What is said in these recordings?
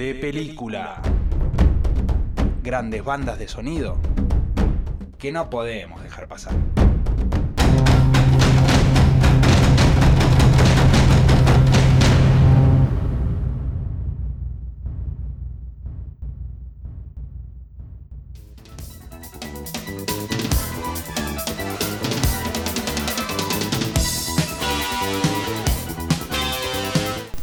de película. Grandes bandas de sonido que no podemos dejar pasar.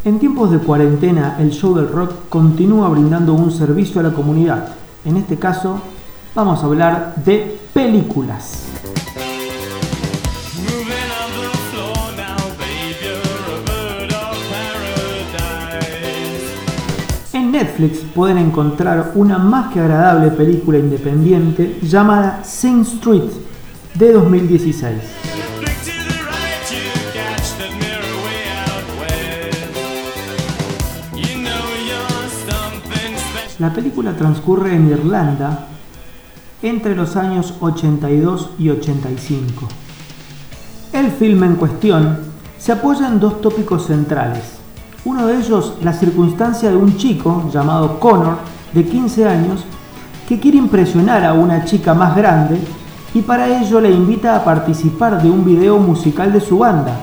En tiempos de cuarentena, el show del rock continúa brindando un servicio a la comunidad. En este caso, vamos a hablar de películas. En Netflix pueden encontrar una más que agradable película independiente llamada Sing Street de 2016. La película transcurre en Irlanda entre los años 82 y 85. El filme en cuestión se apoya en dos tópicos centrales. Uno de ellos, la circunstancia de un chico llamado Connor, de 15 años, que quiere impresionar a una chica más grande y para ello le invita a participar de un video musical de su banda,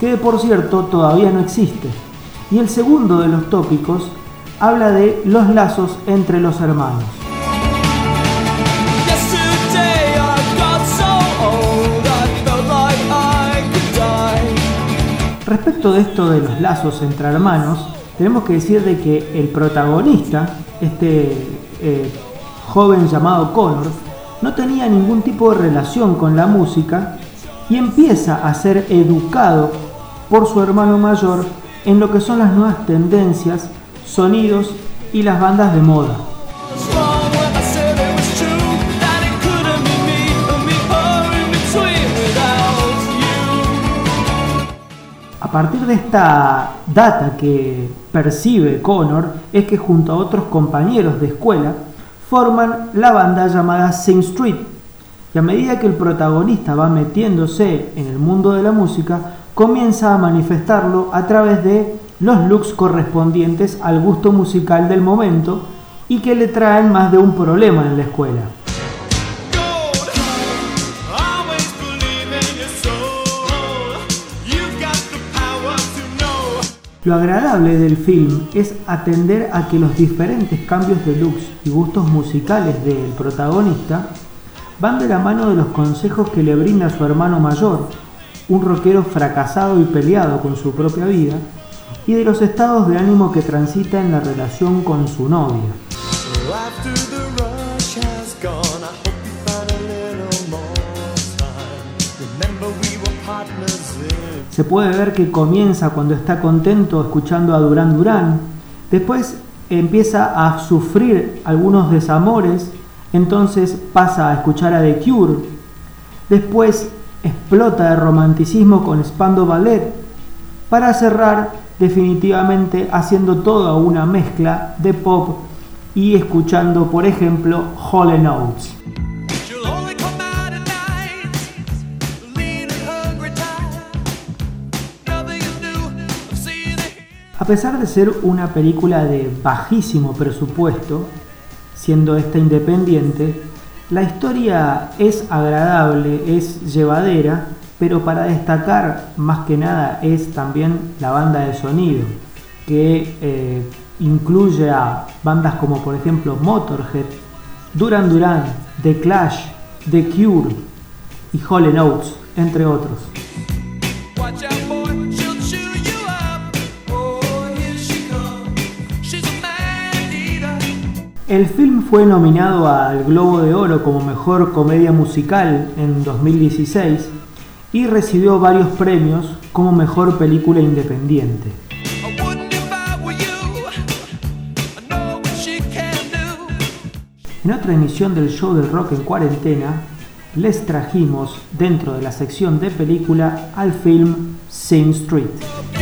que por cierto todavía no existe. Y el segundo de los tópicos habla de los lazos entre los hermanos. Respecto de esto de los lazos entre hermanos, tenemos que decir de que el protagonista, este eh, joven llamado Connor, no tenía ningún tipo de relación con la música y empieza a ser educado por su hermano mayor en lo que son las nuevas tendencias sonidos y las bandas de moda. A partir de esta data que percibe Connor es que junto a otros compañeros de escuela forman la banda llamada Sing Street. Y a medida que el protagonista va metiéndose en el mundo de la música, comienza a manifestarlo a través de los looks correspondientes al gusto musical del momento y que le traen más de un problema en la escuela. Lo agradable del film es atender a que los diferentes cambios de looks y gustos musicales del protagonista van de la mano de los consejos que le brinda su hermano mayor, un rockero fracasado y peleado con su propia vida, y de los estados de ánimo que transita en la relación con su novia. Se puede ver que comienza cuando está contento escuchando a Durán Durán, después empieza a sufrir algunos desamores, entonces pasa a escuchar a The Cure, después explota de romanticismo con Spando Ballet, para cerrar definitivamente haciendo toda una mezcla de pop y escuchando, por ejemplo, Hall Notes. A pesar de ser una película de bajísimo presupuesto, siendo esta independiente, la historia es agradable, es llevadera pero para destacar más que nada es también la banda de sonido, que eh, incluye a bandas como por ejemplo Motorhead, Duran Duran, The Clash, The Cure y Hall Notes, entre otros. El film fue nominado al Globo de Oro como Mejor Comedia Musical en 2016 y recibió varios premios como mejor película independiente. En otra emisión del show del rock en cuarentena, les trajimos dentro de la sección de película al film Sing Street.